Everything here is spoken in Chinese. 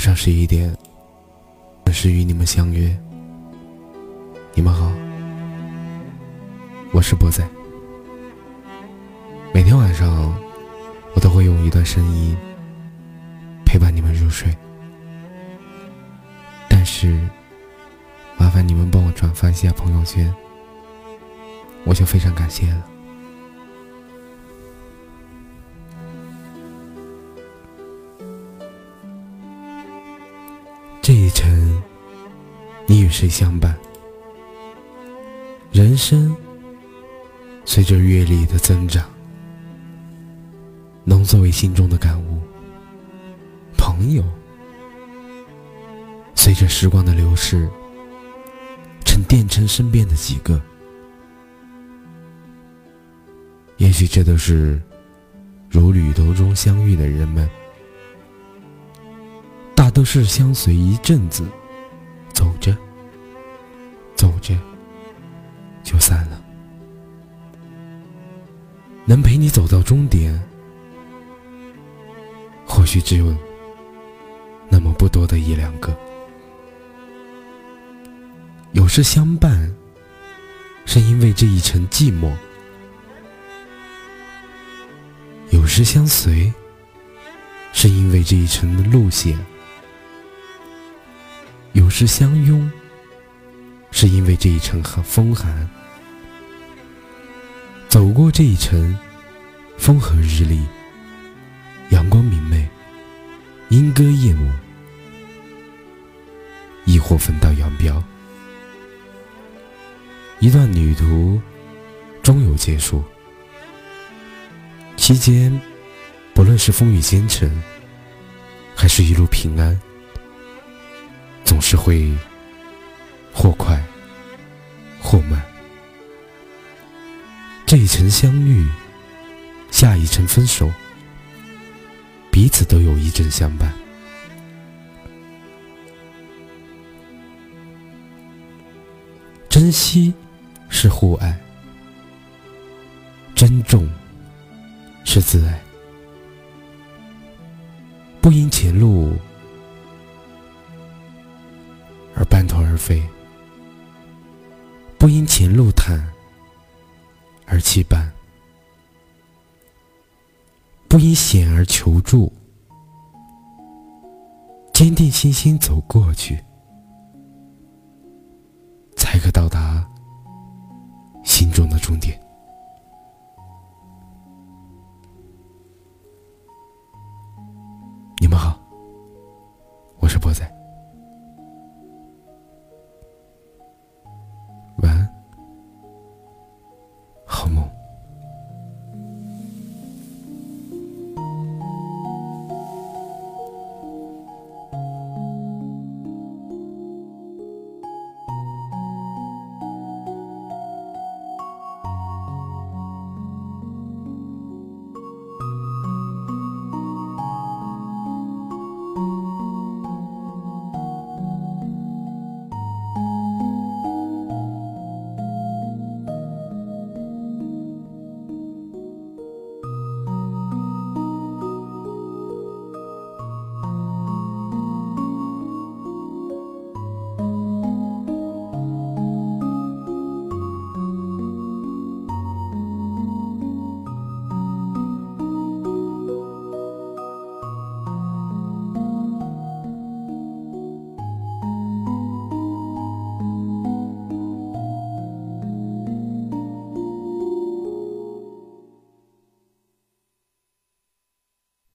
上十一点，准时与你们相约。你们好，我是波仔。每天晚上，我都会用一段声音陪伴你们入睡。但是，麻烦你们帮我转发一下朋友圈，我就非常感谢了。这一程，你与谁相伴？人生随着阅历的增长，浓缩为心中的感悟。朋友随着时光的流逝，沉淀成身边的几个。也许这都是如旅途中相遇的人们。都是相随一阵子，走着，走着，就散了。能陪你走到终点，或许只有那么不多的一两个。有时相伴，是因为这一程寂寞；有时相随，是因为这一程的路线。有时相拥，是因为这一程很风寒。走过这一程，风和日丽，阳光明媚，莺歌燕舞，亦或分道扬镳。一段旅途终有结束，期间不论是风雨兼程，还是一路平安。总是会或快或慢，这一程相遇，下一程分手，彼此都有一阵相伴。珍惜是互爱，珍重是自爱，不因前路。飞，不因前路坦而弃伴，不因险而求助，坚定信心走过去，才可到达心中的终点。